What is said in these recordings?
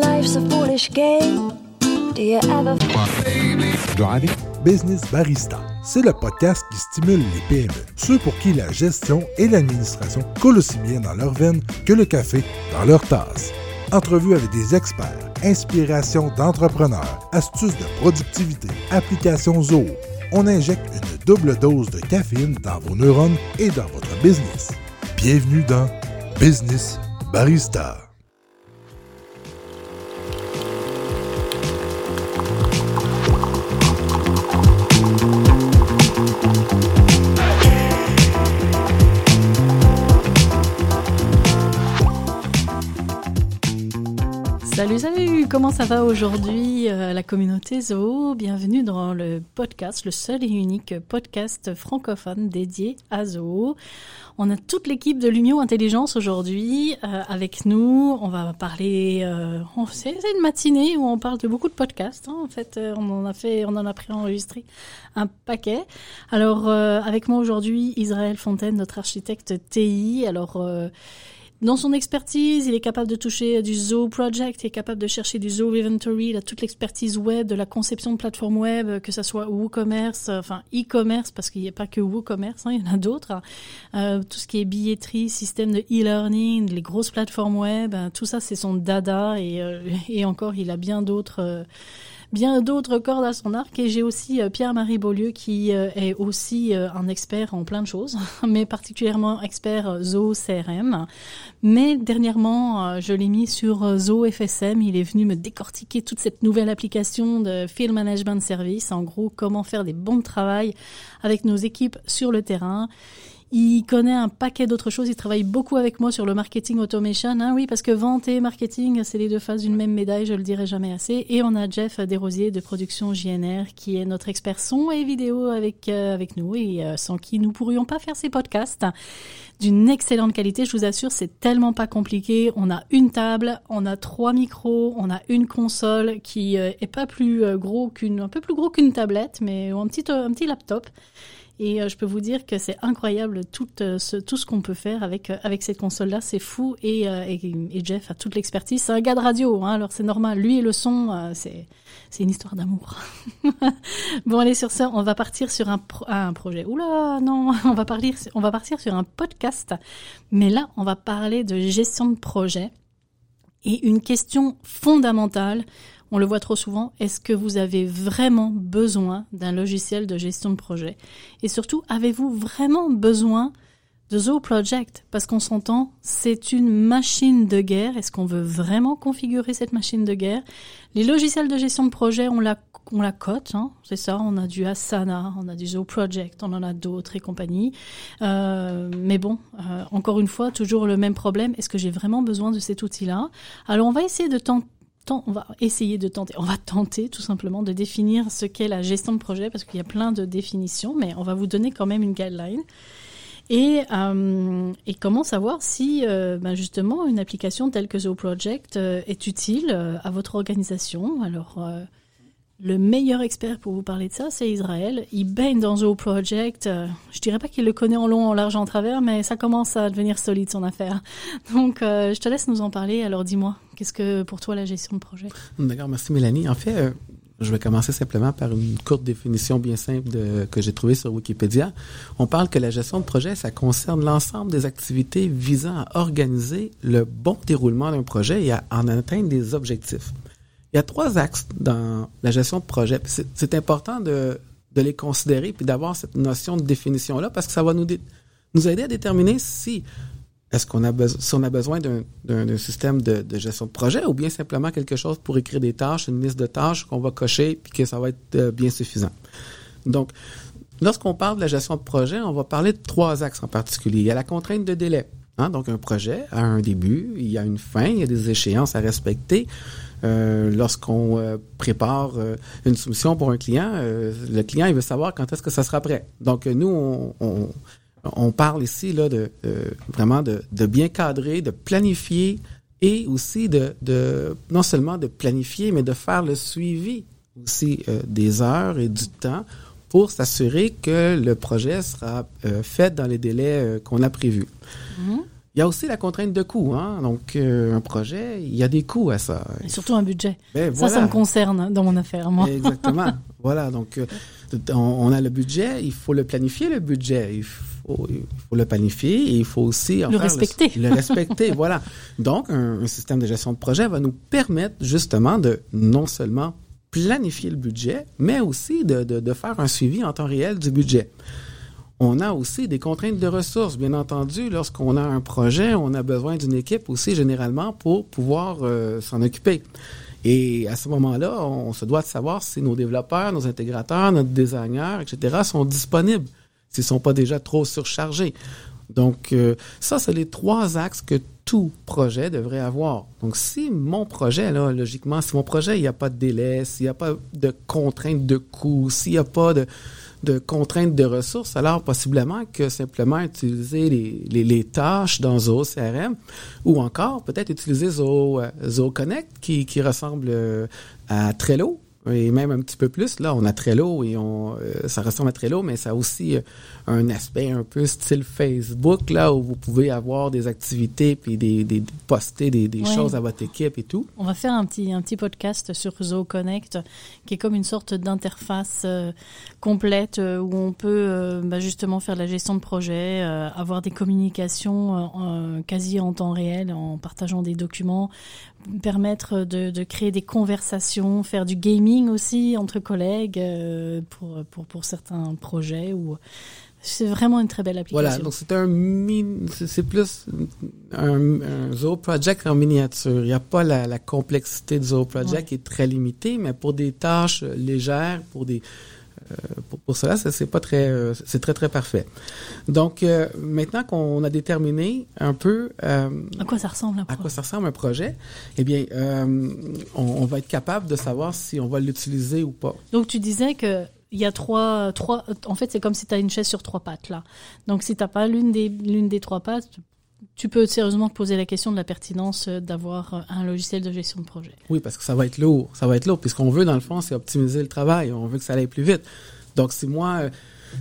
life's a foolish Driving Business Barista. C'est le podcast qui stimule les PME, ceux pour qui la gestion et l'administration coulent aussi bien dans leurs veines que le café dans leur tasse. Entrevues avec des experts, inspiration d'entrepreneurs, astuces de productivité, applications Zoho. On injecte une double dose de caféine dans vos neurones et dans votre business. Bienvenue dans Business Barista. Salut, salut, comment ça va aujourd'hui euh, la communauté Zoho Bienvenue dans le podcast, le seul et unique podcast francophone dédié à Zoho. On a toute l'équipe de Lumio Intelligence aujourd'hui euh, avec nous. On va parler, euh, c'est une matinée où on parle de beaucoup de podcasts. hein. En fait, on en a fait, on en a préenregistré un paquet. Alors, avec moi aujourd'hui, Israël Fontaine, notre architecte TI. Alors, dans son expertise, il est capable de toucher à du Zoho Project, il est capable de chercher du Zoho Inventory, il a toute l'expertise web, de la conception de plateformes web, que ça soit WooCommerce, euh, enfin e-commerce, parce qu'il n'y a pas que WooCommerce, hein, il y en a d'autres. Euh, tout ce qui est billetterie, système de e-learning, les grosses plateformes web, euh, tout ça c'est son dada et, euh, encore il a bien d'autres euh, bien d'autres cordes à son arc. Et j'ai aussi euh, Pierre-Marie Beaulieu qui euh, est aussi euh, un expert en plein de choses, mais particulièrement expert Zoho CRM. Mais dernièrement, je l'ai mis sur Zoho FSM. Il est venu me décortiquer toute cette nouvelle application de Field Management Service. En gros, comment faire des bons de avec nos équipes sur le terrain. Il connaît un paquet d'autres choses. Il travaille beaucoup avec moi sur le marketing automation. Hein, oui, parce que vente et marketing, c'est les deux faces d'une même médaille, je le dirai jamais assez. Et on a Jeff Desrosiers de Production JNR, qui est notre expert son et vidéo avec, euh, avec nous et euh, sans qui nous pourrions pas faire ces podcasts d'une excellente qualité. Je vous assure, c'est tellement pas compliqué. On a une table, on a trois micros, on a une console qui euh, est pas plus gros qu'une, un peu plus gros qu'une tablette, mais un petit, un petit laptop. Et euh, je peux vous dire que c'est incroyable tout, euh, ce, tout ce qu'on peut faire avec, euh, avec cette console-là. C'est fou. Et, et, Jeff a toute l'expertise. C'est un gars de radio, hein, alors c'est normal. Lui et le son, c'est, c'est une histoire d'amour. bon, allez, sur ça, on va partir sur un, pro- un projet. Oula, non, on va, parler, on va partir sur un podcast. Mais là, on va parler de gestion de projet. Et une question fondamentale, on le voit trop souvent, est-ce que vous avez vraiment besoin d'un logiciel de gestion de projet? Et surtout, avez-vous vraiment besoin de Zoho Project? Parce qu'on s'entend, c'est une machine de guerre. Est-ce qu'on veut vraiment configurer cette machine de guerre? Les logiciels de gestion de projet, on la, cote, hein, c'est ça. On a du Asana, on a du Zoho Project, on en a d'autres et compagnie. Euh, mais bon, euh, encore une fois, toujours le même problème. Est-ce que j'ai vraiment besoin de cet outil-là? Alors, on va essayer de tenter on va essayer de tenter, on va tenter tout simplement de définir ce qu'est la gestion de projet parce qu'il y a plein de définitions, mais on va vous donner quand même une guideline. Et, euh, et comment savoir si euh, ben justement une application telle que Zoho Project euh, est utile à votre organisation? Alors le meilleur expert pour vous parler de ça, c'est Israël. Il baigne dans Zoho Project. Euh, je dirais pas qu'il le connaît en long, en large, en travers, mais ça commence à devenir solide son affaire. Donc euh, je te laisse nous en parler. Alors dis-moi, qu'est-ce que pour toi la gestion de projet? D'accord, merci Mélanie. En fait, euh, je vais commencer simplement par une courte définition bien simple que j'ai trouvée sur Wikipédia. On parle que la gestion de projet, ça concerne l'ensemble des activités visant à organiser le bon déroulement d'un projet et à en atteindre des objectifs. Il y a trois axes dans la gestion de projet. C'est important de, les considérer puis d'avoir cette notion de définition-là parce que ça va nous, aider à déterminer si est-ce qu'on a, on a besoin d'un- système de, de gestion de projet ou bien simplement quelque chose pour écrire des tâches, une liste de tâches qu'on va cocher puis que ça va être euh, bien suffisant. Donc, lorsqu'on parle de la gestion de projet, on va parler de trois axes en particulier. Il y a la contrainte de délai. Hein, donc, un projet a un début, il y a une fin, il y a des échéances à respecter. Euh, Lorsqu'on euh, prépare euh, une soumission pour un client, le client il veut savoir quand est-ce que ça sera prêt. Donc, nous, on, parle ici là de vraiment de, bien cadrer, de planifier et aussi de, non seulement de planifier, mais de faire le suivi aussi des heures et du temps pour s'assurer que le projet sera fait dans les délais qu'on a prévus. Il y a aussi la contrainte de coût. Hein? Donc, euh, un projet, il y a des coûts à ça. Et surtout un budget. Ben, Ça, ça me concerne dans mon affaire, moi. Exactement. voilà. Donc, euh, on, a le budget. Il faut le planifier, le budget. Il faut, il faut le planifier et il faut aussi en Le faire respecter. Le, respecter. voilà. Donc, un, un système de gestion de projet va nous permettre justement de non seulement planifier le budget, mais aussi de, de, de faire un suivi en temps réel du budget. On a aussi des contraintes de ressources. Bien entendu, lorsqu'on a un projet, on a besoin d'une équipe aussi généralement pour pouvoir euh, s'en occuper. Et à ce moment-là, on se doit de savoir si nos développeurs, nos intégrateurs, notre designer, etc. sont disponibles, s'ils sont pas déjà trop surchargés. Donc, euh, ça, c'est les trois axes que tout projet devrait avoir. Donc, si mon projet, là, logiquement, si mon projet, il n'y a pas de délai, s'il n'y a pas de contraintes de coût, s'il n'y a pas de, de contraintes de ressources, alors possiblement que simplement utiliser les, les, tâches dans Zoho CRM ou encore peut-être utiliser Zoho, euh, Zoho Connect qui, qui ressemble euh, à Trello et même un petit peu plus. Là, on a Trello et on, euh, ça ressemble à Trello, mais ça a aussi euh, un aspect un peu style Facebook, là, où vous pouvez avoir des activités puis des, des, poster des, des Ouais. choses à votre équipe et tout. On va faire un petit, un petit podcast sur Zoho Connect, qui est comme une sorte d'interface euh, complète euh, où on peut euh, bah, justement faire de la gestion de projet, euh, avoir des communications euh, quasi en temps réel en partageant des documents, permettre de, de créer des conversations, faire du gaming aussi entre collègues euh, pour, pour, pour certains projets. Ou... C'est vraiment une très belle application. Voilà, donc c'est un c'est plus un, un Zoho Project en miniature. Il n'y a pas la, la complexité de Zoho Project Ouais. qui est très limitée, mais pour des tâches légères, pour des pour, pour cela, ça, c'est pas très euh, c'est très très parfait. Donc euh, maintenant qu'on a déterminé un peu euh, À quoi ça ressemble un à projet? quoi ça ressemble un projet, eh bien euh, on, on va être capable de savoir si on va l'utiliser ou pas. Donc tu disais que il y a trois, trois. En fait, c'est comme si tu as une chaise sur trois pattes là. Donc si t'as pas l'une des l'une des trois pattes, tu peux sérieusement te poser la question de la pertinence euh, d'avoir euh, un logiciel de gestion de projet. Oui, parce que ça va être lourd. Ça va être lourd. Puis ce qu'on veut, dans le fond, c'est optimiser le travail. On veut que ça aille plus vite. Donc, si moi, euh,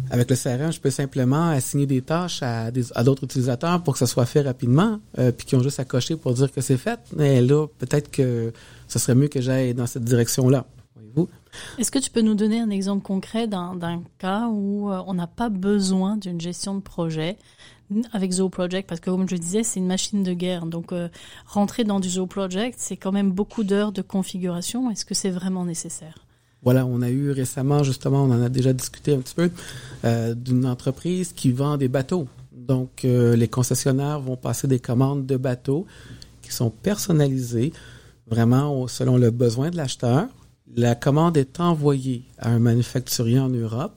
avec le CRM, je peux simplement assigner des tâches à, des- à d'autres utilisateurs pour que ça soit fait rapidement, puis qui ont juste à cocher pour dire que c'est fait, là, peut-être que ce serait mieux que j'aille dans cette direction-là. Est-ce que tu peux nous donner un exemple concret d'un cas où euh, on n'a pas besoin d'une gestion de projet avec Zoho Project? Parce que comme je disais, c'est une machine de guerre. Donc euh, rentrer dans du Zoho Project, c'est quand même beaucoup d'heures de configuration. Est-ce que c'est vraiment nécessaire? Voilà, on a eu récemment, justement, on en a déjà discuté un petit peu, euh, d'une entreprise qui vend des bateaux. Donc, les concessionnaires vont passer des commandes de bateaux qui sont personnalisées vraiment selon le besoin de l'acheteur. La commande est envoyée à un manufacturier en Europe.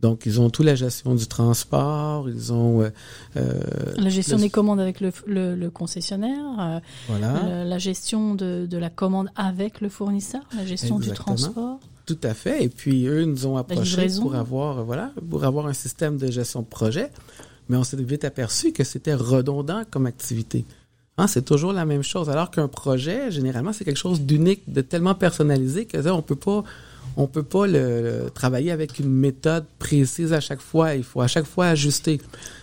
Donc, ils ont toute la gestion du transport, ils ont... euh, euh, La gestion le- des commandes avec le, le- le concessionnaire, euh, Voilà. la gestion de, de la commande avec le fournisseur, la gestion du transport. Tout à fait. Et puis eux nous ont approchés pour avoir voilà pour avoir un système de gestion de projet, mais on s'est vite aperçu que c'était redondant comme activité. Hein, c'est toujours la même chose. Alors qu'un projet, généralement, c'est quelque chose d'unique, de tellement personnalisé que ça, on peut pas on peut pas le, le- travailler avec une méthode précise à chaque fois. Il faut à chaque fois ajuster.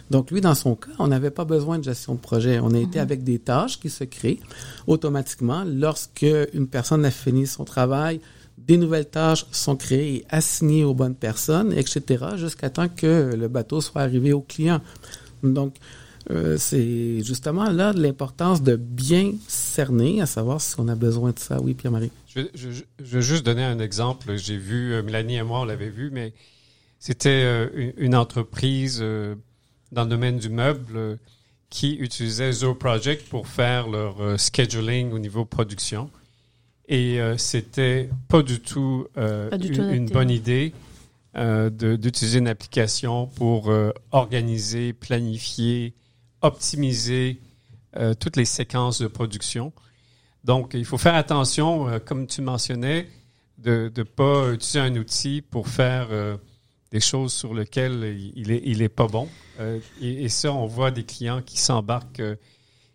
Donc lui, dans son cas, on n'avait pas besoin de gestion de projet. On a été avec des tâches qui se créent automatiquement lorsque une personne a fini son travail. Des nouvelles tâches sont créées et assignées aux bonnes personnes, etc., jusqu'à temps que le bateau soit arrivé au client. Donc, euh, c'est justement là l'importance de bien cerner, à savoir si on a besoin de ça. Oui, Pierre-Marie. Je, je, je vais juste donner un exemple. J'ai vu, euh, Mélanie et moi, on l'avait vu, mais c'était euh, une- entreprise euh, dans le domaine du meuble euh, qui utilisait Zoho Project pour faire leur euh, scheduling au niveau production. Et euh, c'était pas du tout, euh, Pas du une, tout une adapté. bonne idée euh, de- d'utiliser une application pour euh, organiser, planifier, optimiser euh, toutes les séquences de production. Donc, il faut faire attention, euh, comme tu mentionnais, de ne pas utiliser un outil pour faire euh, des choses sur lesquelles il est, il est pas bon. Et, et ça, on voit des clients qui s'embarquent,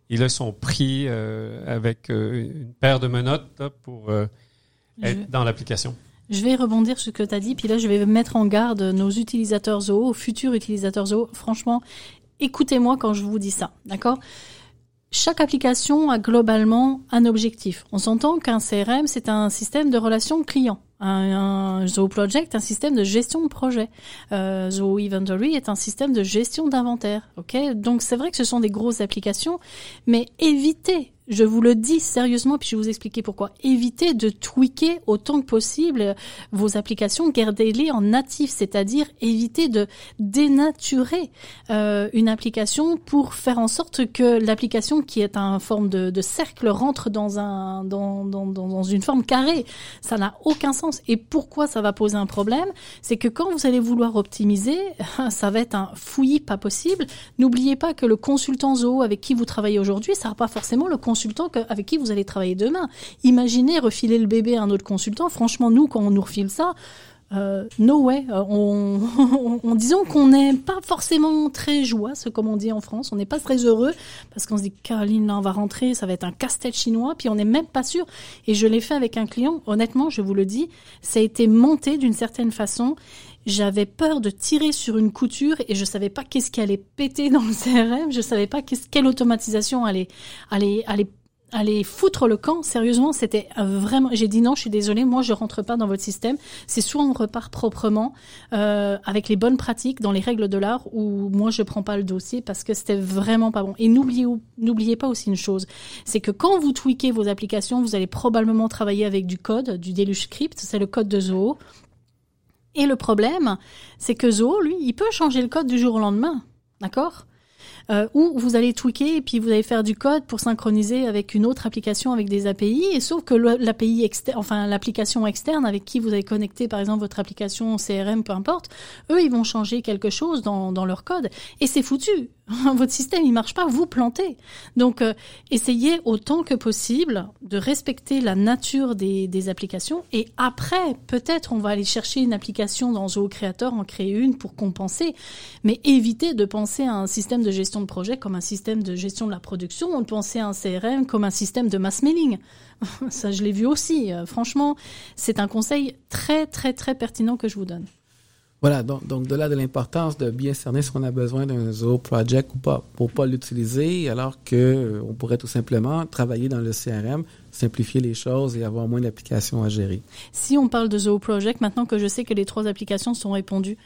ils là, sont pris avec une paire de menottes là, pour être dans l'application. je vais rebondir sur ce que tu as dit, puis là, je vais mettre en garde nos utilisateurs Zoho, futurs utilisateurs Zoho. Franchement, écoutez-moi quand je vous dis ça, d'accord? Chaque application a globalement un objectif. On s'entend qu'un CRM, c'est un système de relations clients. Un, un Zoho Project, un système de gestion de projet. Euh, Zoho Inventory est un système de gestion d'inventaire. Ok, donc c'est vrai que ce sont des grosses applications, mais évitez je vous le dis sérieusement, puis je vais vous expliquer pourquoi. Évitez de tweaker autant que possible vos applications, gardez-les en natif, c'est-à-dire évitez de dénaturer euh, une application pour faire en sorte que l'application qui est en forme de, de, cercle rentre dans un dans, dans, dans une forme carrée. Ça n'a aucun sens. Et pourquoi ça va poser un problème? C'est que quand vous allez vouloir optimiser, ça va être un fouillis pas possible. N'oubliez pas que le consultant Zoho avec qui vous travaillez aujourd'hui, ça sera pas forcément le consultant consultant avec qui vous allez travailler demain. Imaginez refiler le bébé à un autre consultant. Franchement, nous, quand on nous refile ça, euh, no way. Euh, on, on, disons qu'on n'est pas forcément très joyeux, comme on dit en France. On n'est pas très heureux parce qu'on se dit Caroline, là, on va rentrer, ça va être un casse-tête chinois, puis on n'est même pas sûr. Et je l'ai fait avec un client. Honnêtement, je vous le dis, ça a été monté d'une certaine façon. J'avais peur de tirer sur une couture et je savais pas qu'est-ce qui allait péter dans le CRM. Je savais pas quelle automatisation allait, allait, allait allez foutre le camp. Sérieusement, c'était vraiment. J'ai dit non, je suis désolée, moi je rentre pas dans votre système. C'est soit on repart proprement euh, avec les bonnes pratiques dans les règles de l'art, ou moi je prends pas le dossier parce que c'était vraiment pas bon. Et n'oubliez n'oubliez pas aussi une chose, c'est que quand vous tweakez vos applications, vous allez probablement travailler avec du code, du Deluge Script, c'est le code de Zoho. Et le problème, c'est que Zoho, lui, il peut changer le code du jour au lendemain, d'accord? Euh, où vous allez tweaker et puis vous allez faire du code pour synchroniser avec une autre application avec des API. Et sauf que l'API externe, enfin l'application externe avec qui vous avez connecté par exemple votre application CRM, peu importe, eux ils vont changer quelque chose dans leur code et c'est foutu. votre système il marche pas, vous plantez. Donc euh, essayez autant que possible de respecter la nature des, des applications et après peut-être on va aller chercher une application dans Zoho Creator, en créer une pour compenser, mais évitez de penser à un système de gestion de projet comme un système de gestion de la production, on pensait à un CRM comme un système de mass mailing. Ça je l'ai vu aussi. Euh, franchement, c'est un conseil très très très pertinent que je vous donne. Voilà, donc, donc de là de l'importance de bien cerner si on a besoin d'un Zoho Project ou pas, pour pas l'utiliser, alors que euh, on pourrait tout simplement travailler dans le CRM, simplifier les choses et avoir moins d'applications à gérer. Si on parle de Zoho Project, maintenant que je sais que les trois applications sont répondues,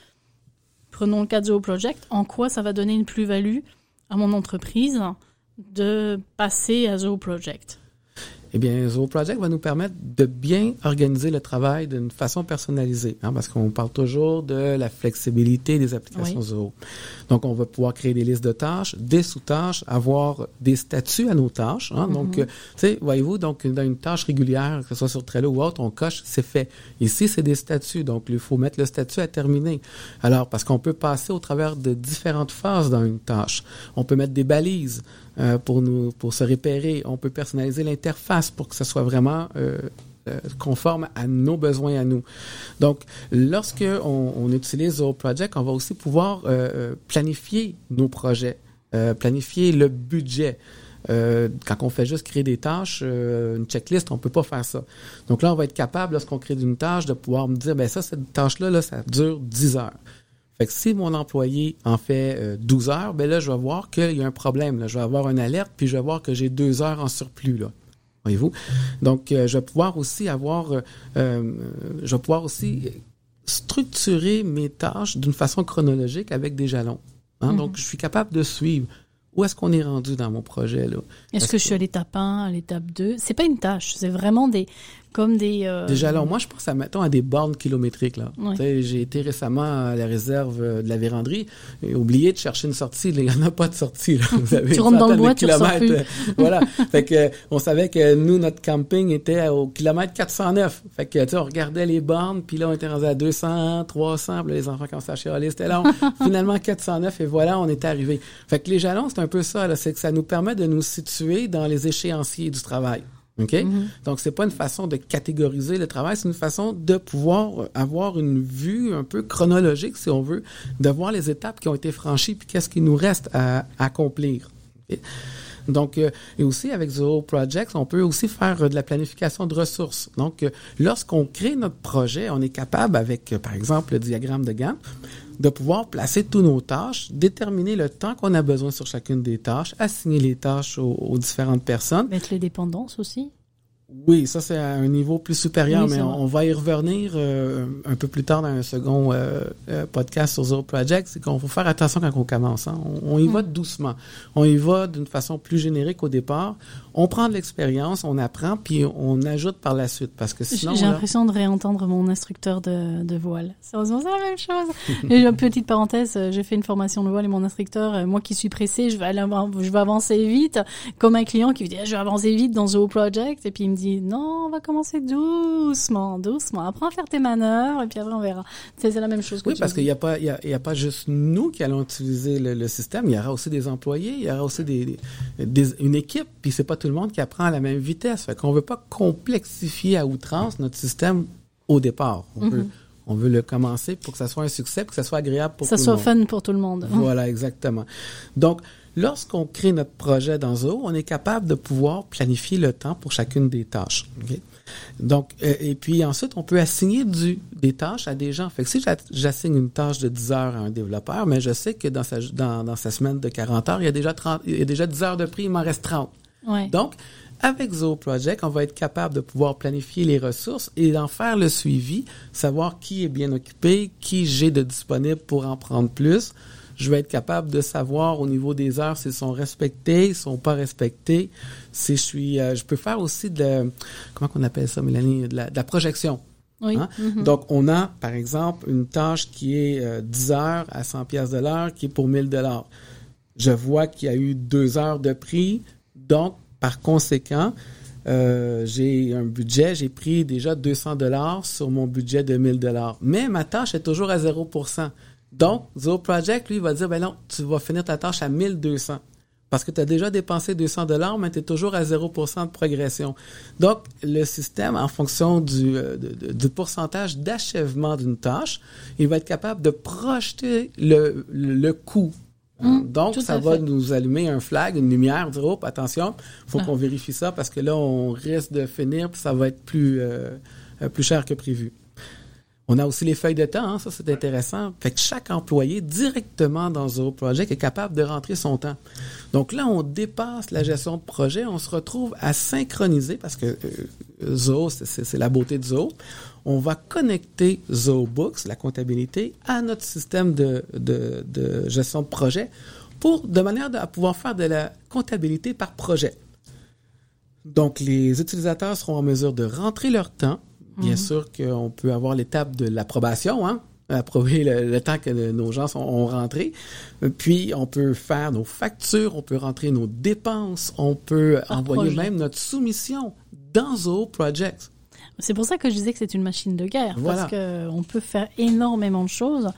prenons le cas de Zoho Project, en quoi ça va donner une plus-value à mon entreprise de passer à Zoho Project? Eh bien, Zoho Project va nous permettre de bien organiser le travail d'une façon personnalisée, hein, parce qu'on parle toujours de la flexibilité des applications Zoho. Donc, on va pouvoir créer des listes de tâches, des sous-tâches, avoir des statuts à nos tâches. Hein, Donc, mm-hmm. euh, tu sais, voyez-vous, donc dans une tâche régulière, que ce soit sur Trello ou autre, on coche, c'est fait. Ici, c'est des statuts, donc il faut mettre le statut à terminer. Alors, parce qu'on peut passer au travers de différentes phases dans une tâche. On peut mettre des balises. Euh, pour nous pour se repérer. On peut personnaliser l'interface pour que ce soit vraiment euh, euh, conforme à nos besoins à nous. Donc, lorsque on, utilise Zoho Project, on va aussi pouvoir planifier nos projets, planifier le budget. quand on fait juste créer des tâches, une checklist, on peut pas faire ça. Donc là, on va être capable, lorsqu'on crée une tâche, de pouvoir me dire, ben ça, cette tâche-là, là, ça dure 10 heures. Fait que si mon employé en fait 12 euh, heures, ben là, je vais voir qu'il y a un problème. Je vais avoir une alerte, puis je vais voir que j'ai deux heures en surplus. Voyez-vous? Donc, euh, je vais pouvoir aussi avoir, euh, je vais pouvoir aussi structurer mes tâches d'une façon chronologique avec des jalons. Hein? Donc, je suis capable de suivre où est-ce qu'on est rendu dans mon projet là. Est-ce que, que, je suis à l'étape 1, à l'étape 2 C'est pas une tâche, c'est vraiment des comme des... Euh... Déjà, alors moi, je pense à, mettons, à des bornes kilométriques. Là. J'ai été récemment à la réserve euh, de la véranderie et oublié de chercher une sortie. Il n'y en a pas de sortie. Là. Vous avez tu rentres dans le bois, tu plus. voilà. fait que, on savait que nous, notre camping était au kilomètre 409. Fait que, tu on regardait les bornes, puis là, on était rendu à 200, 300, puis là, les enfants commençaient à chialer, c'était long. Finalement, 409, et voilà, on est arrivé. Fait que les jalons, c'est un peu ça, c'est que ça nous permet de nous situer dans les échéanciers du travail. OK? Mm-hmm. Donc, c'est pas une façon de catégoriser le travail, c'est une façon de pouvoir avoir une vue un peu chronologique, si on veut, de voir les étapes qui ont été franchies, puis qu'est-ce qui nous reste à, accomplir. Donc, euh, et aussi avec Zoho Projects, on peut aussi faire euh, de la planification de ressources. Donc, euh, lorsqu'on crée notre projet, on est capable avec, par exemple, le diagramme de Gantt, de pouvoir placer tous nos tâches, déterminer le temps qu'on a besoin sur chacune des tâches, assigner les tâches aux, aux différentes personnes. Mettre les dépendances aussi. Oui, ça c'est à un niveau plus supérieur, oui, mais on, on, va y revenir euh, un peu plus tard dans un second euh, euh, podcast sur Zero Project. C'est qu'on faut faire attention quand on commence. Hein. On, on, y mm. va doucement. On y va d'une façon plus générique au départ. On prend de l'expérience, on apprend, puis on ajoute par la suite. Parce que sinon. J'ai l'impression de réentendre mon instructeur de, de voile. Sérieusement, c'est la même chose. et une petite parenthèse, j'ai fait une formation de voile et mon instructeur, moi qui suis pressée, je vais, aller, je vais avancer vite, comme un client qui me dit je vais avancer vite dans Zero Project, et puis il me dit non, on va commencer doucement, doucement. Apprends à faire tes manœuvres et puis après on verra. C'est la même chose que Oui, parce qu'il n'y a pas, il y a, il y a, pas juste nous qui allons utiliser le, le, système. Il y aura aussi des employés, il y aura aussi des, des une équipe. Puis c'est pas tout le monde qui apprend à la même vitesse. Fait qu'on veut pas complexifier à outrance notre système au départ. On mm -hmm. veut on veut le commencer pour que ça soit un succès, pour que ça soit agréable pour ça tout soit le monde. fun pour tout le monde. Voilà, exactement. Donc, lorsqu'on crée notre projet dans Zoho, on est capable de pouvoir planifier le temps pour chacune des tâches. Okay? Donc, euh, et puis ensuite, on peut assigner du, des tâches à des gens. Fait que si j'assigne une tâche de 10 heures à un développeur, mais je sais que dans sa, dans, dans sa semaine de 40 heures, il y a déjà 30, il y a déjà 10 heures de prix, il m'en reste 30. Ouais. Donc, avec Zoho Project, on va être capable de pouvoir planifier les ressources et d'en faire le suivi, savoir qui est bien occupé, qui j'ai de disponible pour en prendre plus. Je vais être capable de savoir au niveau des heures s'ils sont respectés, s'ils sont pas respectés. Si je suis, euh, je peux faire aussi de, comment qu'on appelle ça, Mélanie, de la, de la projection. Oui. Hein? Mm -hmm. Donc, on a, par exemple, une tâche qui est euh, 10 heures à 100 pièces de l'heure, qui est pour 1000 dollars. Je vois qu'il y a eu deux heures de prix, donc par conséquent, euh, j'ai un budget, j'ai pris déjà 200 dollars sur mon budget de 1000 dollars. Mais ma tâche est toujours à 0%. Donc, Zoho Project, lui, va dire, ben non, tu vas finir ta tâche à 1200. Parce que tu as déjà dépensé 200 dollars, mais tu es toujours à 0% de progression. Donc, le système, en fonction du, euh, du, du pourcentage d'achèvement d'une tâche, il va être capable de projeter le, le, le coût Mmh, Donc, ça va fait. nous allumer un flag, une lumière, dire, oh, attention, faut ah. qu'on vérifie ça parce que là, on risque de finir puis ça va être plus, euh, plus cher que prévu. On a aussi les feuilles de temps, hein, ça c'est intéressant. Fait que chaque employé directement dans Zoho Project est capable de rentrer son temps. Donc là, on dépasse la gestion de projet, on se retrouve à synchroniser parce que euh, Zoho, c'est la beauté de Zoho. On va connecter Zoho Books, la comptabilité, à notre système de, de, de gestion de projet pour de manière à pouvoir faire de la comptabilité par projet. Donc, les utilisateurs seront en mesure de rentrer leur temps, Bien mmh. sûr qu'on peut avoir l'étape de l'approbation, hein, approuver le, le, temps que nos gens sont, ont rentré. Puis, on peut faire nos factures, on peut rentrer nos dépenses, on peut Par envoyer projet. même notre soumission dans Zoho Project. C'est pour ça que je disais que c'est une machine de guerre, voilà. parce qu'on peut faire énormément de choses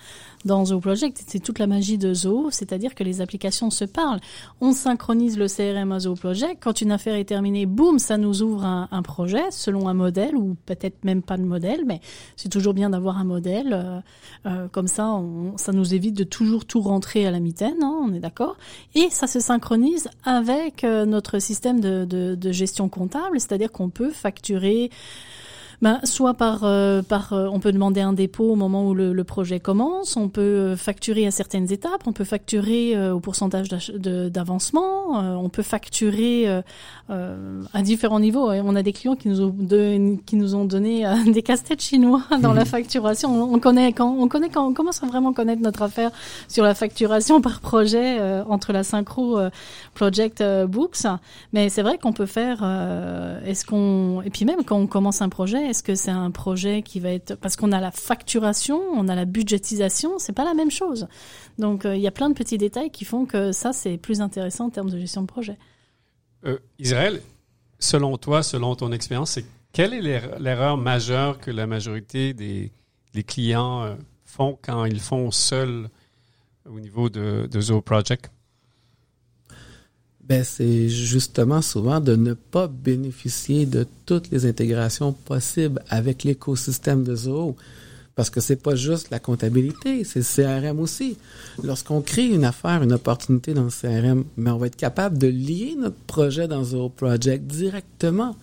dans Zoho Project. C'est toute la magie de Zoho, c'est-à-dire que les applications se parlent. On synchronise le CRM à Zoho Project. Quand une affaire est terminée, boum, ça nous ouvre un, un projet selon un modèle, ou peut-être même pas de modèle, mais c'est toujours bien d'avoir un modèle. Euh, euh, comme ça, on, ça nous évite de toujours tout rentrer à la mitaine, hein, on est d'accord. Et ça se synchronise avec euh, notre système de, de, de gestion comptable, c'est-à-dire qu'on peut facturer ben, soit par, euh, par euh, on peut demander un dépôt au moment où le, le, projet commence, on peut euh, facturer à certaines étapes, on peut facturer euh, au pourcentage d'avancement, euh, on peut facturer à différents niveaux. On a des clients qui nous ont, de, qui nous ont donné des casse-têtes chinois dans la facturation. On, connaît quand on connaît quand on commence à vraiment connaître notre affaire sur la facturation par projet entre la synchro project books. Mais c'est vrai qu'on peut faire. Est-ce qu'on et puis même quand on commence un projet est-ce que c'est un projet qui va être parce qu'on a la facturation, on a la budgétisation, c'est pas la même chose. Donc euh, il y a plein de petits détails qui font que ça c'est plus intéressant en termes de gestion de projet. Euh, Israël, selon toi, selon ton expérience, quelle est l'erreur majeure que la majorité des, clients euh, font quand ils font seuls au niveau de, de Project? Ben, c'est justement souvent de ne pas bénéficier de toutes les intégrations possibles avec l'écosystème de Zoho. Parce que c'est pas juste la comptabilité, c'est le CRM aussi. Lorsqu'on crée une affaire, une opportunité dans le CRM, mais on va être capable de lier notre projet dans Zero Project directement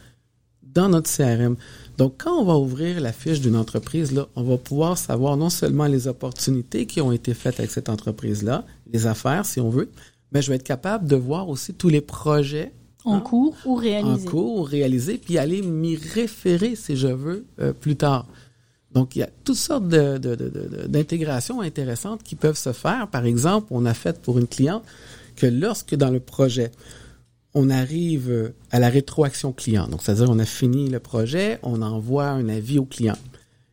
dans notre CRM. Donc, quand on va ouvrir la fiche d'une entreprise, là, on va pouvoir savoir non seulement les opportunités qui ont été faites avec cette entreprise-là, les affaires, si on veut, mais je vais être capable de voir aussi tous les projets En hein, cours ou réalisé. en cours ou réalisés, puis aller m'y référer si je veux euh, plus tard. Donc, il y a toutes sortes de- de- de- de- d'intégrations intéressantes qui peuvent se faire. Par exemple, on a fait pour une cliente que lorsque dans le projet, on arrive à la rétroaction client, donc c'est-à-dire on a fini le projet, on envoie un avis au client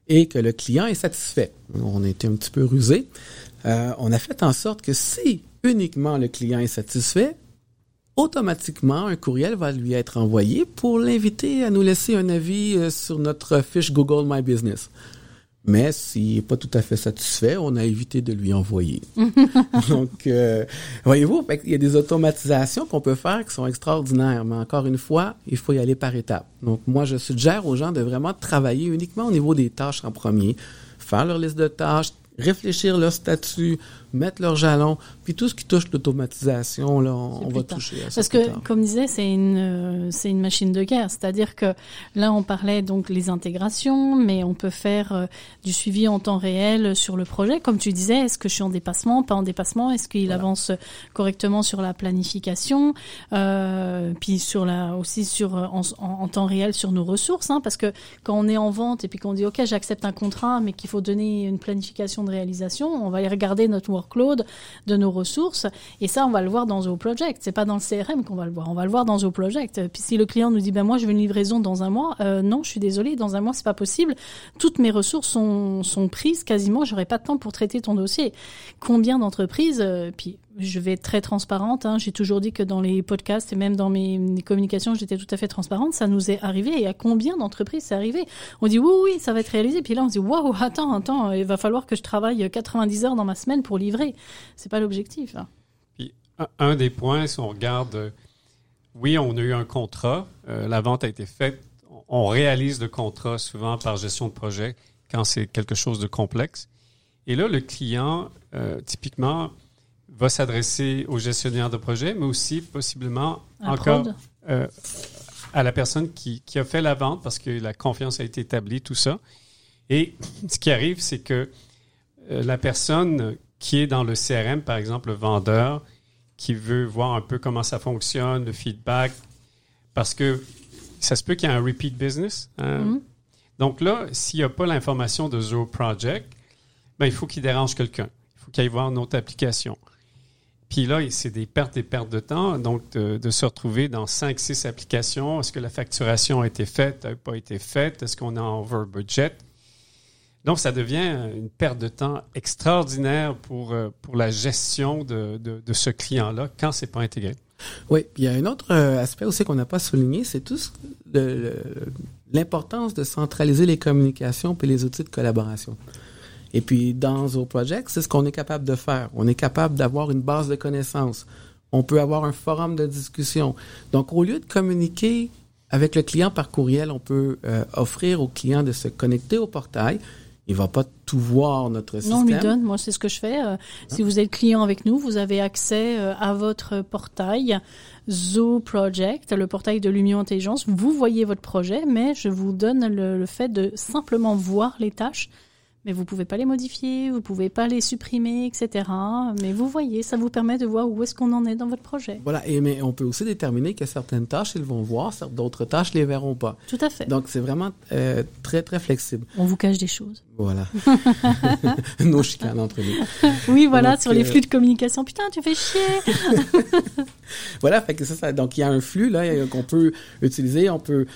et que le client est satisfait. On a été un petit peu rusé. Euh, on a fait en sorte que si uniquement le client est satisfait, automatiquement un courriel va lui être envoyé pour l'inviter à nous laisser un avis euh, sur notre fiche Google My Business. Mais s'il n'est pas tout à fait satisfait, on a évité de lui envoyer. Donc, euh, voyez-vous, qu'il y a des automatisations qu'on peut faire qui sont extraordinaires. Mais encore une fois, il faut y aller par étapes. Donc, moi, je suggère aux gens de vraiment travailler uniquement au niveau des tâches en premier, faire leur liste de tâches, réfléchir leur statut, mettre leur jalon, puis tout ce qui touche l'automatisation, là, on, va tard. toucher à ça Parce que, tard. comme disait, c'est une, euh, c'est une machine de guerre. C'est-à-dire que là, on parlait donc les intégrations, mais on peut faire euh, du suivi en temps réel sur le projet. Comme tu disais, est-ce que je suis en dépassement, pas en dépassement? Est-ce qu'il Voilà. avance correctement sur la planification? Euh, Puis sur la, aussi sur euh, en, en- en temps réel sur nos ressources, hein, parce que quand on est en vente et puis qu'on dit OK, j'accepte un contrat, mais qu'il faut donner une planification de réalisation, on va aller regarder notre workload de nos ressources et ça, on va le voir dans Zoho Project. C'est pas dans le CRM qu'on va le voir. On va le voir dans Zoho Project. Puis si le client nous dit, ben moi, je veux une livraison dans un mois, euh, non, je suis désolé, dans un mois, c'est pas possible. Toutes mes ressources sont, sont prises quasiment. J'aurai pas de temps pour traiter ton dossier. Combien d'entreprises, euh, puis je vais être très transparente. Hein, J'ai toujours dit que dans les podcasts et même dans mes, communications, j'étais tout à fait transparente. Ça nous est arrivé. Et à combien d'entreprises c'est arrivé? On dit oui, oui, ça va être réalisé. Puis là, on se dit waouh, attends, attends, il va falloir que je travaille 90 heures dans ma semaine pour livrer. C'est pas l'objectif. hein. Un, des points, si on regarde, oui, on a eu un contrat, euh, la vente a été faite, on réalise le contrat souvent par gestion de projet quand c'est quelque chose de complexe. Et là, le client, euh, typiquement, va s'adresser au gestionnaire de projet, mais aussi possiblement Un encore euh, à la personne qui, qui a fait la vente parce que la confiance a été établie, tout ça. Et ce qui arrive, c'est que euh, la personne qui est dans le CRM, par exemple le vendeur, qui veut voir un peu comment ça fonctionne, le feedback, parce que ça se peut qu'il y ait un repeat business. hein. Mhm. Donc là, s'il n'y a pas l'information de Zero Project, ben, il faut qu'il dérange quelqu'un. Il faut qu'il aille voir une autre application. Puis là, c'est des pertes et pertes de temps. Donc, de, se retrouver dans 5, 6 applications. Est-ce que la n'a a été faite, n'a pas été faite? Est-ce qu'on est en over budget? Donc, ça devient une perte de temps extraordinaire pour, euh, pour la gestion de, de, de ce client-là quand c'est pas intégré. Oui, il y a un autre euh, aspect aussi qu'on n'a pas souligné, c'est tout l'importance de centraliser les communications puis les outils de collaboration. Et puis dans Zoho Project, c'est ce qu'on est capable de faire. On est capable d'avoir une base de connaissances. On peut avoir un forum de discussion. Donc au lieu de communiquer avec le client par courriel, on peut euh, offrir au client de se connecter au portail. Il va pas tout voir notre Non, système. on lui donne. Moi, c'est ce que je fais. Euh, Si vous êtes client avec nous, vous avez accès euh, à votre portail Zoo Project, le portail de Lumio Intelligence. Vous voyez votre projet, mais je vous donne le, le fait de simplement voir les tâches. Mais vous pouvez pas les modifier, vous pouvez pas les supprimer, etc. Mais vous voyez, ça vous permet de voir où est-ce qu'on en est dans votre projet. Voilà, et mais on peut aussi déterminer que certaines tâches, ils vont voir, d'autres tâches, les verront pas. Tout à fait. Donc, c'est vraiment euh, très, très flexible. On vous cache des choses. Voilà. Nos chicanes entre nous. Oui, voilà, Donc, sur les flux de communication. Putain, tu fais chier. Voilà, fait que ça, ça- donc il y a un flux là euh, qu'on peut utiliser. On peut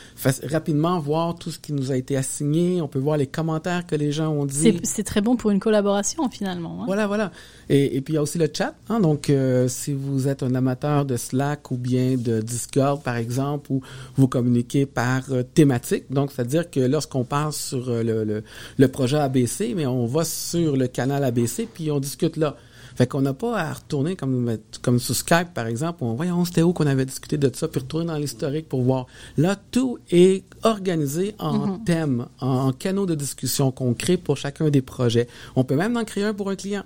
rapidement voir tout ce qui nous a été assigné. On peut voir les commentaires que les gens ont dit. C'est c'est très bon pour une collaboration finalement. hein. Voilà, voilà. Et, et puis il y a aussi le chat. Hein, donc, euh, si vous êtes un amateur de Slack ou bien de Discord, par exemple, où vous communiquez par euh, thématique, donc c'est-à-dire que lorsqu'on parle sur euh, le, le, le projet ABC, mais on va sur le canal ABC puis on discute là. Fait qu'on n'a pas à retourner comme, comme sur Skype, par exemple. On, voyons, c'était où qu'on avait discuté de ça, puis retourner dans l'historique pour voir. Là, tout est organisé en Mhm. thèmes, en, canaux de discussion qu'on crée pour chacun des projets. On peut même en créer un pour un client.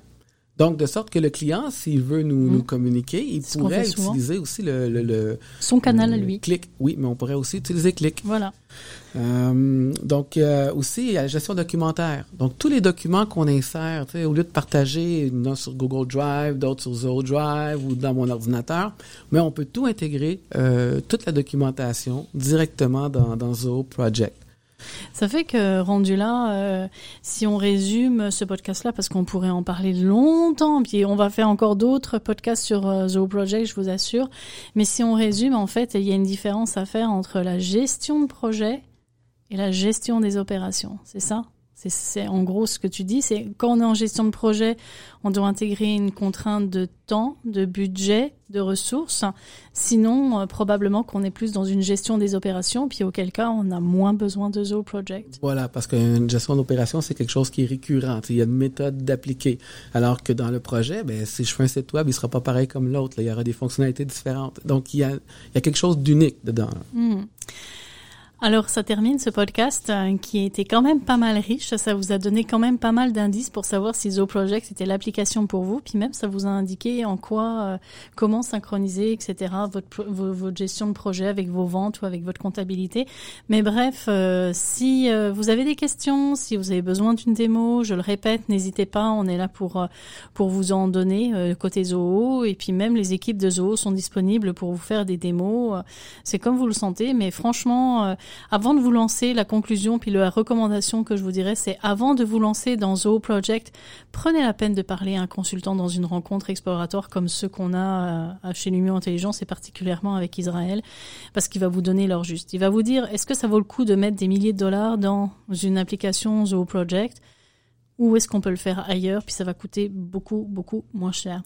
Donc, de sorte que le client, s'il veut nous, nous communiquer, il Mhm. Ce qu'on pourrait souvent. utiliser aussi le, le, le- Son canal à lui. Click. Oui, mais on pourrait aussi utiliser Click. Voilà. Euh, donc euh, aussi il y a la gestion documentaire. Donc tous les documents qu'on insère, tu sais, au lieu de partager il a sur Google Drive, d'autres sur Zoho Drive ou dans mon ordinateur, mais on peut tout intégrer, euh, toute la documentation directement dans, dans Zoho Project. Ça fait que rendu là, euh, si on résume ce podcast-là, parce qu'on pourrait en parler longtemps, puis on va faire encore d'autres podcasts sur euh, Zoho Project, je vous assure. Mais si on résume, en fait, il y a une différence à faire entre la gestion de projet et la gestion des opérations. C'est ça? C'est, en gros ce que tu dis. C'est quand on est en gestion de projet, on doit intégrer une contrainte de temps, de budget, de ressources. Sinon, euh, probablement qu'on est plus dans une gestion des opérations, puis auquel cas, on a moins besoin de Zoho Project. Voilà, parce qu'une gestion d'opération, c'est quelque chose qui est récurrent. Il y a une méthode d'appliquer. Alors que dans le projet, ben, si je fais un site web, il sera pas pareil comme l'autre. Il y aura des fonctionnalités différentes. Donc, il y a, il y a quelque chose d'unique dedans. là. Alors, ça termine ce podcast euh, qui était quand même pas mal riche. Ça vous a donné quand même pas mal d'indices pour savoir si Zoho Project c'était l'application pour vous. Puis même, ça vous a indiqué en quoi, euh, comment synchroniser, etc. Votre, votre gestion de projet avec vos ventes ou avec votre comptabilité. Mais bref, euh, si vous avez des questions, si vous avez besoin d'une démo, je le répète, n'hésitez pas. On est là pour pour vous en donner côté Zoho. Et puis même les équipes de Zoho sont disponibles pour vous faire des démos. C'est comme vous le sentez, mais franchement. Avant de vous lancer, la conclusion puis la recommandation que je vous dirais, c'est avant de vous lancer dans Zoho Project, prenez la peine de parler à un consultant dans une rencontre exploratoire comme ceux qu'on a euh, chez Lumio Intelligence et particulièrement avec Israël, parce qu'il va vous donner leur juste. Il va vous dire, est-ce que ça vaut le coup de mettre des milliers de dollars dans une application Zoho Project? Ou est-ce qu'on peut le faire ailleurs puis ça va coûter beaucoup beaucoup moins cher.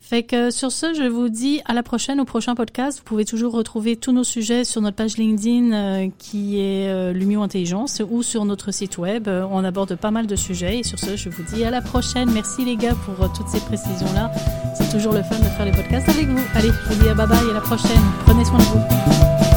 Fait que sur ce, je vous dis à la prochaine au prochain podcast. Vous pouvez toujours retrouver tous nos sujets sur notre page LinkedIn euh, qui est euh, Lumio Intelligence ou sur notre site web. Euh, on aborde pas mal de sujets et sur ce, je vous dis à la prochaine. Merci les gars pour toutes ces précisions là. C'est toujours le fun de faire les podcasts avec vous. Allez, je vous dis à bye bye et à la prochaine. Prenez soin de vous.